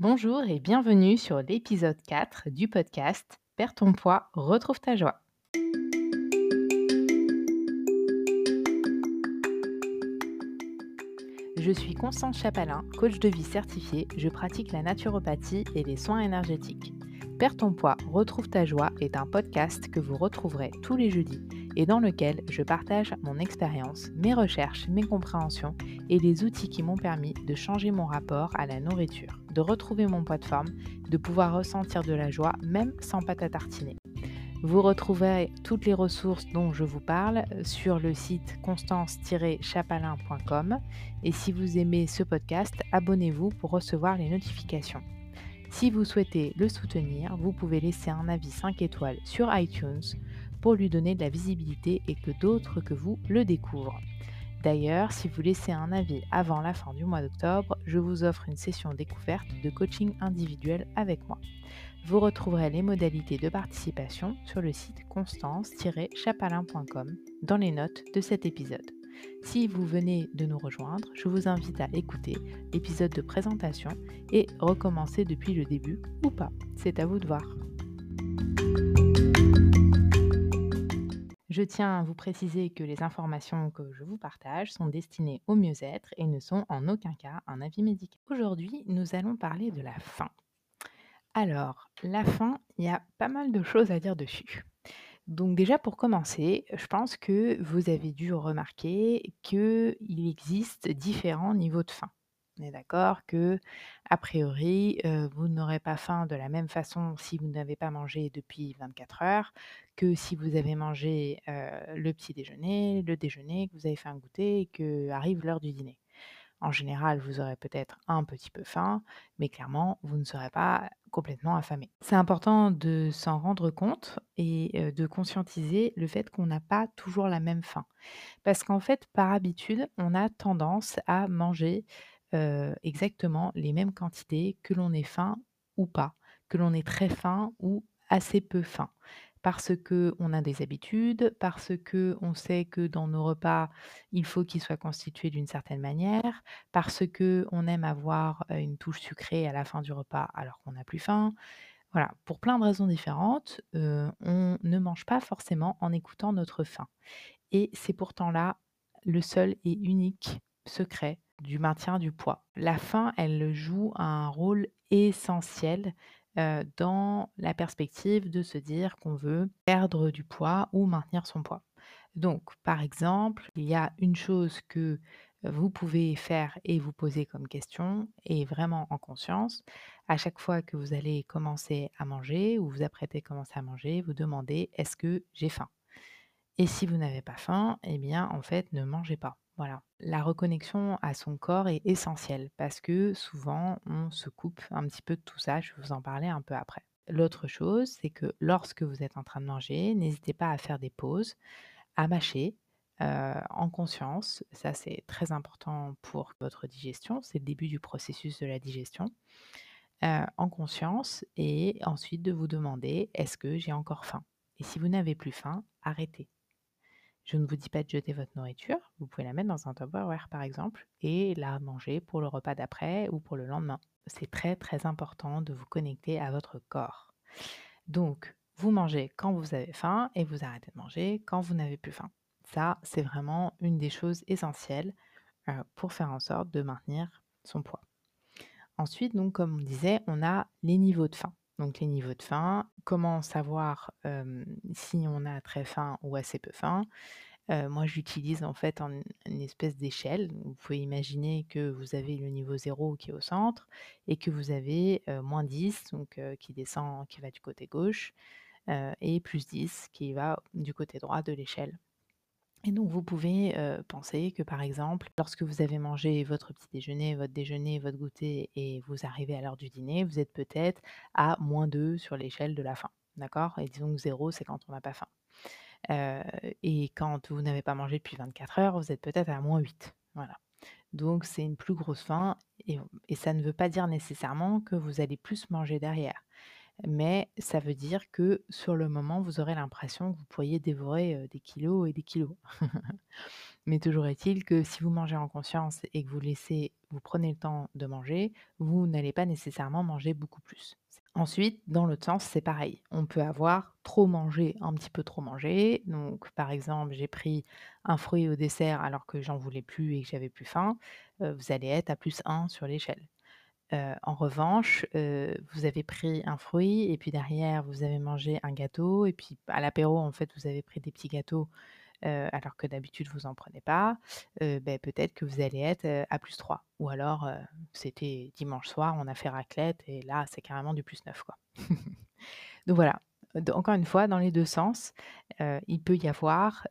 Bonjour et bienvenue sur l'épisode 4 du podcast Perds ton poids, retrouve ta joie. Je suis Constance Chapalin, coach de vie certifiée. Je pratique la naturopathie et les soins énergétiques. Perds ton poids, retrouve ta joie est un podcast que vous retrouverez tous les jeudis et dans lequel je partage mon expérience, mes recherches, mes compréhensions et les outils qui m'ont permis de changer mon rapport à la nourriture, de retrouver mon poids de forme, de pouvoir ressentir de la joie même sans pâte à tartiner. Vous retrouverez toutes les ressources dont je vous parle sur le site constance-chapalin.com et si vous aimez ce podcast, abonnez-vous pour recevoir les notifications. Si vous souhaitez le soutenir, vous pouvez laisser un avis 5 étoiles sur iTunes pour lui donner de la visibilité et que d'autres que vous le découvrent. D'ailleurs, si vous laissez un avis avant la fin du mois d'octobre, je vous offre une session découverte de coaching individuel avec moi. Vous retrouverez les modalités de participation sur le site constance-chapalin.com dans les notes de cet épisode. Si vous venez de nous rejoindre, je vous invite à écouter l'épisode de présentation et recommencer depuis le début ou pas. C'est à vous de voir. Je tiens à vous préciser que les informations que je vous partage sont destinées au mieux-être et ne sont en aucun cas un avis médical. Aujourd'hui, nous allons parler de la faim. Alors, la faim, il y a pas mal de choses à dire dessus. Donc déjà pour commencer, je pense que vous avez dû remarquer qu'il existe différents niveaux de faim. On est d'accord que, a priori, vous n'aurez pas faim de la même façon si vous n'avez pas mangé depuis 24 heures que si vous avez mangé le petit déjeuner, le déjeuner, que vous avez fait un goûter et qu'arrive l'heure du dîner. En général, vous aurez peut-être un petit peu faim, mais clairement, vous ne serez pas complètement affamé. C'est important de s'en rendre compte et de conscientiser le fait qu'on n'a pas toujours la même faim. Parce qu'en fait, par habitude, on a tendance à manger exactement les mêmes quantités que l'on est faim ou pas, que l'on est très faim ou assez peu faim. Parce qu'on a des habitudes, parce qu'on sait que dans nos repas, il faut qu'ils soient constitués d'une certaine manière, parce qu'on aime avoir une touche sucrée à la fin du repas alors qu'on n'a plus faim. Voilà, pour plein de raisons différentes, on ne mange pas forcément en écoutant notre faim. Et c'est pourtant là le seul et unique secret du maintien du poids. La faim, elle joue un rôle essentiel dans la perspective de se dire qu'on veut perdre du poids ou maintenir son poids. Donc, par exemple, il y a une chose que vous pouvez faire et vous poser comme question, et vraiment en conscience, à chaque fois que vous allez commencer à manger ou vous apprêtez à commencer à manger, vous demandez est-ce que j'ai faim? Et si vous n'avez pas faim, eh bien, en fait, ne mangez pas. Voilà. La reconnexion à son corps est essentielle parce que souvent on se coupe un petit peu de tout ça. Je vais vous en parler un peu après. L'autre chose, c'est que lorsque vous êtes en train de manger, n'hésitez pas à faire des pauses, à mâcher en conscience. Ça, c'est très important pour votre digestion. C'est le début du processus de la digestion. en conscience et ensuite de vous demander est-ce que j'ai encore faim? Et si vous n'avez plus faim, arrêtez. Je ne vous dis pas de jeter votre nourriture, vous pouvez la mettre dans un Tupperware par exemple et la manger pour le repas d'après ou pour le lendemain. C'est très très important de vous connecter à votre corps. Donc, vous mangez quand vous avez faim et vous arrêtez de manger quand vous n'avez plus faim. Ça, c'est vraiment une des choses essentielles euh, pour faire en sorte de maintenir son poids. Ensuite, donc, comme on disait, on a les niveaux de faim. Donc les niveaux de faim, comment savoir si on a très faim ou assez peu faim? moi, j'utilise en fait une espèce d'échelle. Vous pouvez imaginer que vous avez le niveau 0 qui est au centre et que vous avez moins 10, donc qui descend, qui va du côté gauche, et plus 10 qui va du côté droit de l'échelle. Et donc, vous pouvez penser que, par exemple, lorsque vous avez mangé votre petit déjeuner, votre déjeuner, votre goûter et vous arrivez à l'heure du dîner, vous êtes peut-être à moins 2 sur l'échelle de la faim. D'accord? Et disons que 0, c'est quand on n'a pas faim. et quand vous n'avez pas mangé depuis 24 heures, vous êtes peut-être à moins 8. Voilà. Donc, c'est une plus grosse faim et, et ça ne veut pas dire nécessairement que vous allez plus manger derrière mais ça veut dire que sur le moment, vous aurez l'impression que vous pourriez dévorer des kilos et des kilos. mais toujours est-il que si vous mangez en conscience et que vous laissez vous prenez le temps de manger, vous n'allez pas nécessairement manger beaucoup plus. Ensuite, dans l'autre sens, c'est pareil. On peut avoir trop mangé, un petit peu trop mangé. Donc, par exemple, j'ai pris un fruit au dessert alors que j'en voulais plus et que j'avais plus faim. vous allez être à plus un sur l'échelle. En revanche, vous avez pris un fruit et puis derrière, vous avez mangé un gâteau et puis à l'apéro, en fait, vous avez pris des petits gâteaux alors que d'habitude, vous en prenez pas. ben, peut-être que vous allez être à plus 3. Ou alors, c'était dimanche soir, on a fait raclette et là, c'est carrément du plus 9, quoi. Donc voilà. Encore une fois, dans les deux sens, il peut y avoir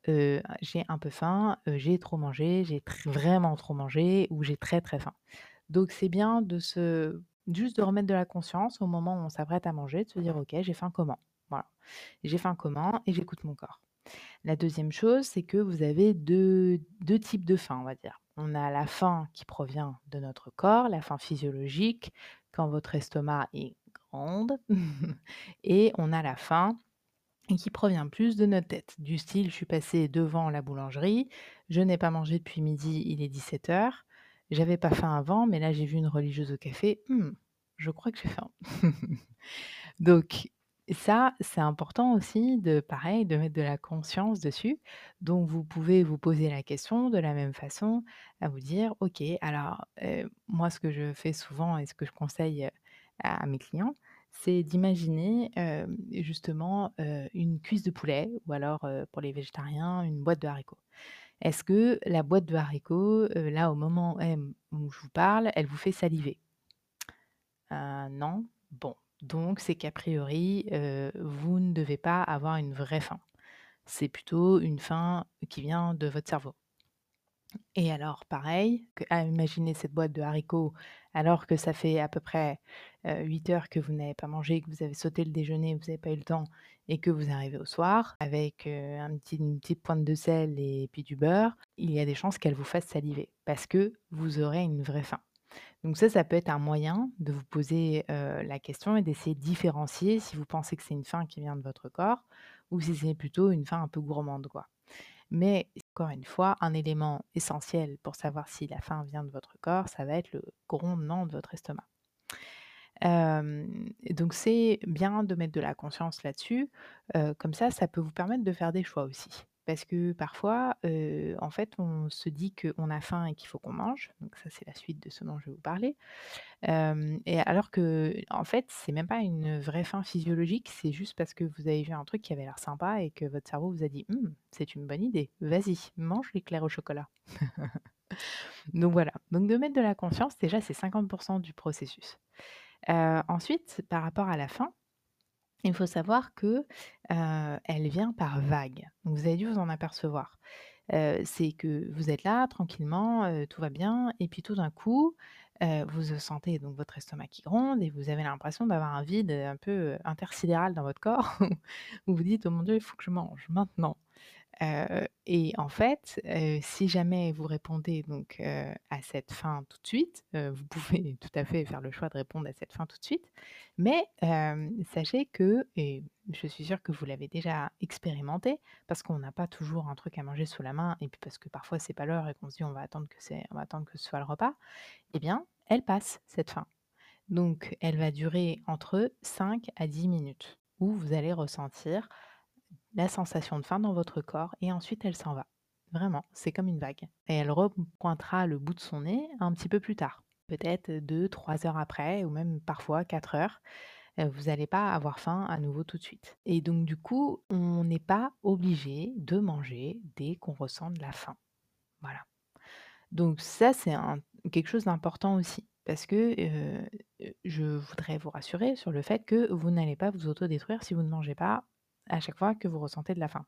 j'ai un peu faim, j'ai trop mangé, j'ai vraiment trop mangé ou j'ai très très faim. Donc c'est bien de se juste de remettre de la conscience au moment où on s'apprête à manger, de se dire ok, j'ai faim comment? Voilà. J'ai faim comment et j'écoute mon corps. La deuxième chose, c'est que vous avez deux, types de faim, on va dire. On a la faim qui provient de notre corps, la faim physiologique, quand votre estomac est grande, et on a la faim qui provient plus de notre tête, du style je suis passée devant la boulangerie, je n'ai pas mangé depuis midi, il est 17 heures, j'avais pas faim avant, mais là j'ai vu une religieuse au café, Hmm, je crois que j'ai faim. Donc ça, c'est important aussi de pareil, de mettre de la conscience dessus. Donc vous pouvez vous poser la question de la même façon, à vous dire: «OK, alors, heu, moi ce que je fais souvent et ce que je conseille, heu, à mes clients, c'est d'imaginer, hem, justement, une cuisse de poulet ou alors, pour les végétariens, une boîte de haricots. Est-ce que la boîte de haricots, là, au moment où je vous parle, elle vous fait saliver? Heu, non? Bon, donc c'est qu'a priori, vous ne devez pas avoir une vraie faim. C'est plutôt une faim qui vient de votre cerveau. Et alors pareil, à imaginer cette boîte de haricots alors que ça fait à peu près, heu, 8 heures que vous n'avez pas mangé, que vous avez sauté le déjeuner, vous n'avez pas eu le temps et que vous arrivez au soir avec, une petite pointe de sel et puis du beurre, il y a des chances qu'elle vous fasse saliver parce que vous aurez une vraie faim. Donc ça, ça peut être un moyen de vous poser, la question et d'essayer de différencier si vous pensez que c'est une faim qui vient de votre corps ou si c'est plutôt une faim un peu gourmande, quoi. Mais encore une fois, un élément essentiel pour savoir si la faim vient de votre corps, ça va être le grondement de votre estomac. Donc c'est bien de mettre de la conscience là-dessus, comme ça, ça peut vous permettre de faire des choix aussi. Parce que parfois, en fait, on se dit qu'on a faim et qu'il faut qu'on mange, donc ça, c'est la suite de ce dont je vais vous parler. Et alors que, en fait, c'est même pas une vraie faim physiologique, c'est juste parce que vous avez vu un truc qui avait l'air sympa et que votre cerveau vous a dit: «Mmh, c'est une bonne idée, vas-y, mange l'éclair au chocolat». Donc voilà, donc de mettre de la conscience, déjà, c'est 50% du processus. Ensuite, par rapport à la faim, il faut savoir que, elle vient par vagues. Donc vous avez dû vous en apercevoir. C'est que vous êtes là tranquillement, tout va bien et puis tout d'un coup, vous, sentez donc votre estomac qui gronde et vous avez l'impression d'avoir un vide, un peu, intersidéral dans votre corps où vous vous dites: «Oh mon Dieu, il faut que je mange maintenant». Et en fait, si jamais vous répondez donc, à cette faim tout de suite, vous pouvez tout à fait faire le choix de répondre à cette faim tout de suite. Mais, sachez que et je suis sûre que vous l'avez déjà expérimenté, parce qu'on n'a pas toujours un truc à manger sous la main et puis parce que parfois c'est pas l'heure et qu'on se dit: «On va attendre que c'est on va attendre que ce soit le repas», eh bien, elle passe cette faim. Donc elle va durer entre 5 à 10 minutes où vous allez ressentir la sensation de faim dans votre corps et ensuite elle s'en va. Vraiment, c'est comme une vague. Et elle repointera le bout de son nez un petit peu plus tard, peut-être 2-3 heures après ou même parfois 4 heures. Euh, Vous n'allez pas avoir faim à nouveau tout de suite. Et donc du coup, on n'est pas obligé de manger dès qu'on ressent de la faim. Voilà. Donc ça, c'est quelque chose d'important aussi. Parce que euh, euh, je voudrais vous rassurer sur le fait que vous n'allez pas vous autodétruire si vous ne mangez pas à chaque fois que vous ressentez de la faim.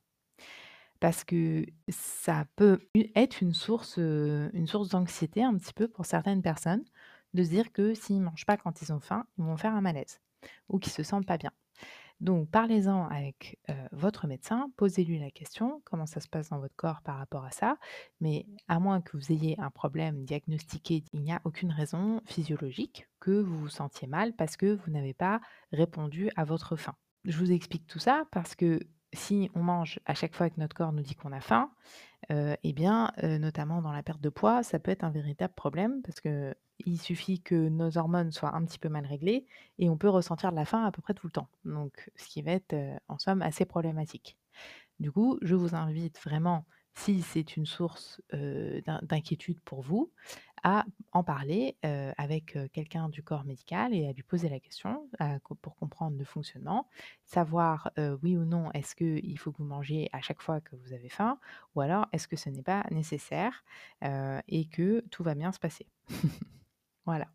Parce que ça peut être une source, d'anxiété un petit peu pour certaines personnes, de se dire que s'ils ne mangent pas quand ils ont faim, ils vont faire un malaise ou qu'ils se sentent pas bien. Donc, parlez-en avec votre médecin, posez-lui la question, comment ça se passe dans votre corps par rapport à ça. Mais à moins que vous ayez un problème diagnostiqué, il n'y a aucune raison physiologique que vous vous sentiez mal parce que vous n'avez pas répondu à votre faim. Je vous explique tout ça parce que si on mange à chaque fois que notre corps nous dit qu'on a faim, euh, eh bien, euh, notamment dans la perte de poids, ça peut être un véritable problème parce que il suffit que nos hormones soient un petit peu mal réglées et on peut ressentir de la faim à peu près tout le temps. Donc, ce qui va être, euh, en somme, assez problématique. Du coup, je vous invite vraiment, si c'est une source d'in- d'inquiétude pour vous, à en parler avec quelqu'un du corps médical et à lui poser la question pour comprendre le fonctionnement, savoir oui ou non est-ce qu'il faut que vous mangiez à chaque fois que vous avez faim ou alors est-ce que ce n'est pas nécessaire et que tout va bien se passer. Voilà.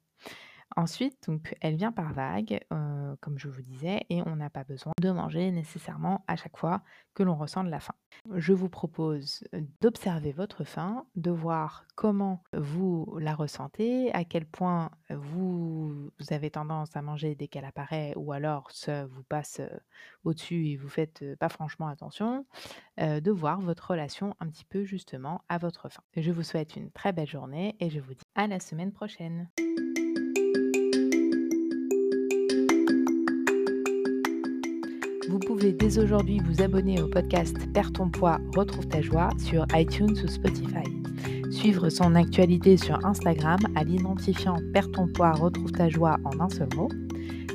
Ensuite, donc, elle vient par vagues, heu, comme je vous disais et on n'a pas besoin de manger nécessairement à chaque fois que l'on ressent de la faim. Je vous propose, d'observer votre faim, de voir comment vous la ressentez, à quel point vous avez tendance à manger dès qu'elle apparaît ou alors ça vous passe, au-dessus et vous faites, pas franchement attention, de voir votre relation un petit peu justement à votre faim. Je vous souhaite une très belle journée et je vous dis à la semaine prochaine. Pouvez dès aujourd'hui vous abonner au podcast Perds ton poids, retrouve ta joie sur iTunes ou Spotify. Suivre son actualité sur Instagram à l'identifiant Perds ton poids, retrouve ta joie en un seul mot.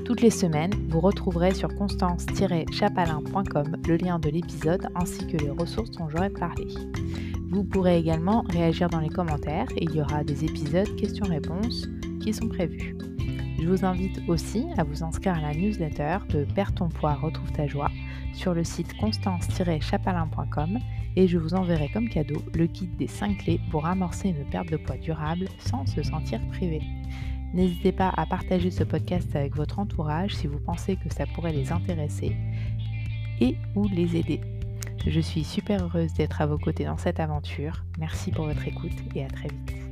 Toutes les semaines, vous retrouverez sur constance-chapalin.com le lien de l'épisode ainsi que les ressources dont j'aurai parlé. Vous pourrez également réagir dans les commentaires et il y aura des épisodes questions-réponses qui sont prévus. Je vous invite aussi à vous inscrire à la newsletter de Perds ton poids, retrouve ta joie sur le site constance-chapalin.com et je vous enverrai comme cadeau le guide des 5 clés pour amorcer une perte de poids durable sans se sentir privé. N'hésitez pas à partager ce podcast avec votre entourage si vous pensez que ça pourrait les intéresser et ou les aider. Je suis super heureuse d'être à vos côtés dans cette aventure. Merci pour votre écoute et à très vite.